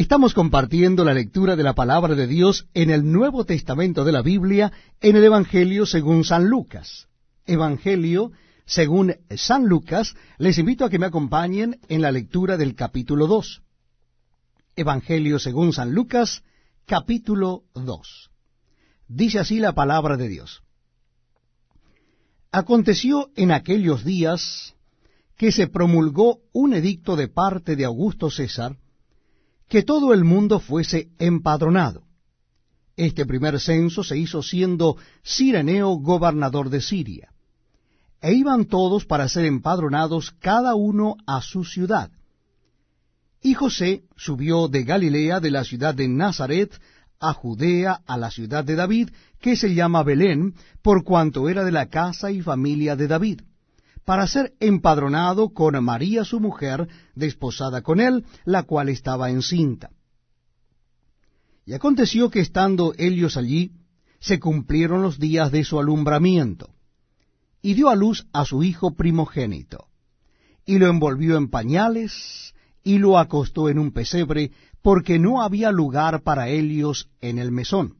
Estamos compartiendo la lectura de la palabra de Dios en el Nuevo Testamento de la Biblia, en el Evangelio según San Lucas. Evangelio según San Lucas, les invito a que me acompañen en la lectura del capítulo 2. Evangelio según San Lucas, capítulo 2. Dice así la palabra de Dios. Aconteció en aquellos días que se promulgó un edicto de parte de Augusto César, que todo el mundo fuese empadronado. Este primer censo se hizo siendo Sireneo gobernador de Siria. E iban todos para ser empadronados cada uno a su ciudad. Y José subió de Galilea, de la ciudad de Nazaret, a Judea, a la ciudad de David, que se llama Belén, por cuanto era de la casa y familia de David para ser empadronado con María su mujer, desposada con él, la cual estaba encinta. Y aconteció que estando ellos allí, se cumplieron los días de su alumbramiento, y dio a luz a su hijo primogénito, y lo envolvió en pañales, y lo acostó en un pesebre, porque no había lugar para ellos en el mesón.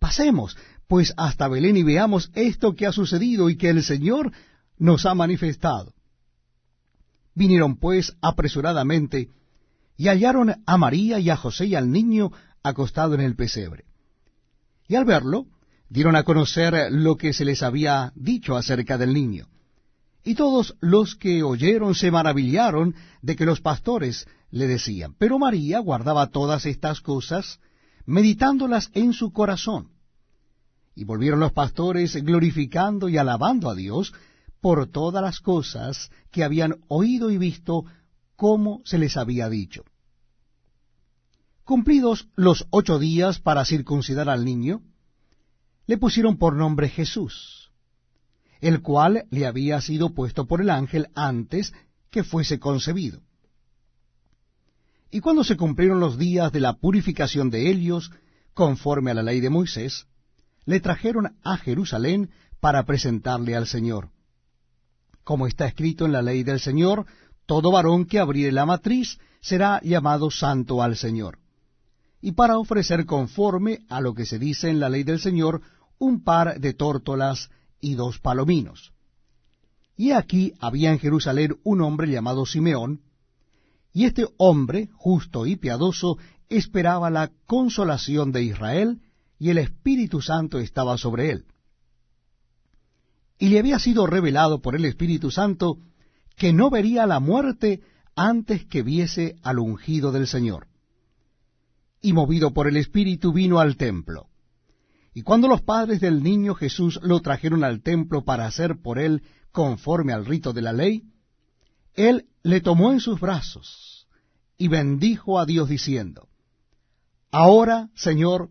Pasemos, pues, hasta Belén y veamos esto que ha sucedido y que el Señor nos ha manifestado. Vinieron, pues, apresuradamente, y hallaron a María y a José y al niño acostado en el pesebre. Y al verlo, dieron a conocer lo que se les había dicho acerca del niño. Y todos los que oyeron se maravillaron de que los pastores le decían. Pero María guardaba todas estas cosas, meditándolas en su corazón. Y volvieron los pastores glorificando y alabando a Dios por todas las cosas que habían oído y visto como se les había dicho. Cumplidos los ocho días para circuncidar al niño, le pusieron por nombre Jesús, el cual le había sido puesto por el ángel antes que fuese concebido. Y cuando se cumplieron los días de la purificación de ellos, conforme a la ley de Moisés, le trajeron a Jerusalén para presentarle al Señor. Como está escrito en la ley del Señor, todo varón que abriere la matriz será llamado santo al Señor. Y para ofrecer conforme a lo que se dice en la ley del Señor, un par de tórtolas y dos palominos. Y aquí había en Jerusalén un hombre llamado Simeón, y este hombre, justo y piadoso, esperaba la consolación de Israel, y el Espíritu Santo estaba sobre él. Y le había sido revelado por el Espíritu Santo que no vería la muerte antes que viese al ungido del Señor. Y movido por el Espíritu vino al templo. Y cuando los padres del niño Jesús lo trajeron al templo para hacer por él conforme al rito de la ley, él le tomó en sus brazos y bendijo a Dios diciendo, Ahora, Señor,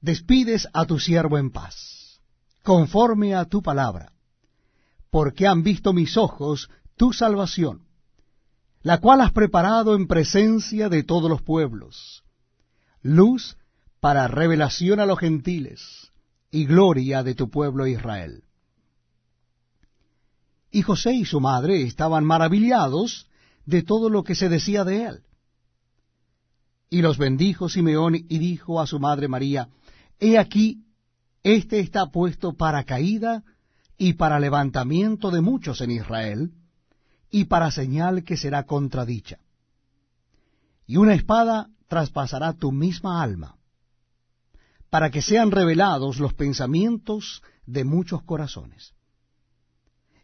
despides a tu siervo en paz, conforme a tu palabra, porque han visto mis ojos tu salvación, la cual has preparado en presencia de todos los pueblos, luz para revelación a los gentiles y gloria de tu pueblo Israel. Y José y su madre estaban maravillados de todo lo que se decía de él. Y los bendijo Simeón y dijo a su madre María, He aquí, este está puesto para caída y para levantamiento de muchos en Israel, y para señal que será contradicha. y una espada traspasará tu misma alma, para que sean revelados los pensamientos de muchos corazones.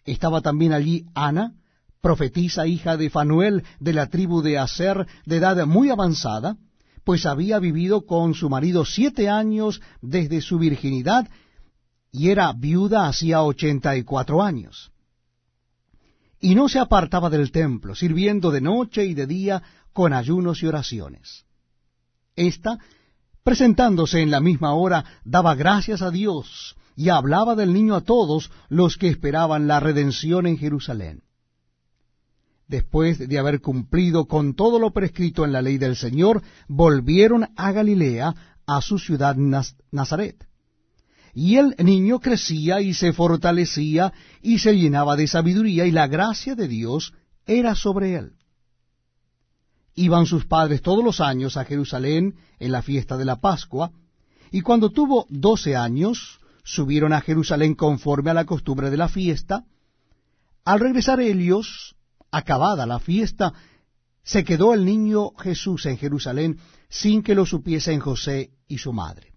Estaba también allí Ana, profetisa hija de Fanuel de la tribu de Aser, de edad muy avanzada, pues había vivido con su marido siete años desde su virginidad y era viuda hacía ochenta y cuatro años. Y no se apartaba del templo, sirviendo de noche y de día con ayunos y oraciones. Esta, presentándose en la misma hora, daba gracias a Dios y hablaba del niño a todos los que esperaban la redención en Jerusalén. Después de haber cumplido con todo lo prescrito en la ley del Señor, volvieron a Galilea, a su ciudad Nazaret. Y el niño crecía y se fortalecía y se llenaba de sabiduría y la gracia de Dios era sobre él. Iban sus padres todos los años a Jerusalén en la fiesta de la Pascua, y cuando tuvo doce años, subieron a Jerusalén conforme a la costumbre de la fiesta. Al regresar ellos, acabada la fiesta, se quedó el niño Jesús en Jerusalén sin que lo supiesen José y su madre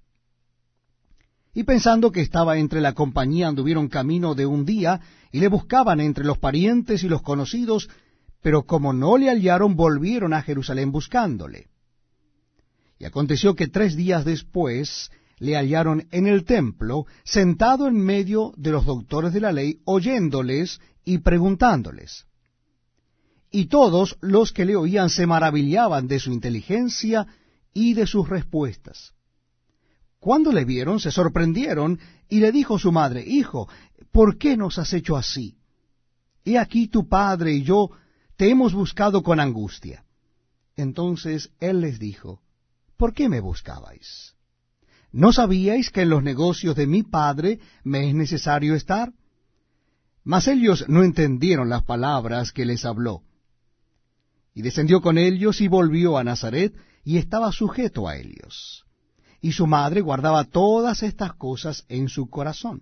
y pensando que estaba entre la compañía anduvieron camino de un día, y le buscaban entre los parientes y los conocidos, pero como no le hallaron, volvieron a Jerusalén buscándole. Y aconteció que tres días después le hallaron en el templo, sentado en medio de los doctores de la ley, oyéndoles y preguntándoles. Y todos los que le oían se maravillaban de su inteligencia y de sus respuestas. Cuando le vieron, se sorprendieron, y le dijo su madre, Hijo, ¿por qué nos has hecho así? He aquí tu padre y yo te hemos buscado con angustia. Entonces él les dijo, ¿por qué me buscabais? ¿No sabíais que en los negocios de mi padre me es necesario estar? Mas ellos no entendieron las palabras que les habló. Y descendió con ellos y volvió a Nazaret, y estaba sujeto a ellos y su madre guardaba todas estas cosas en su corazón.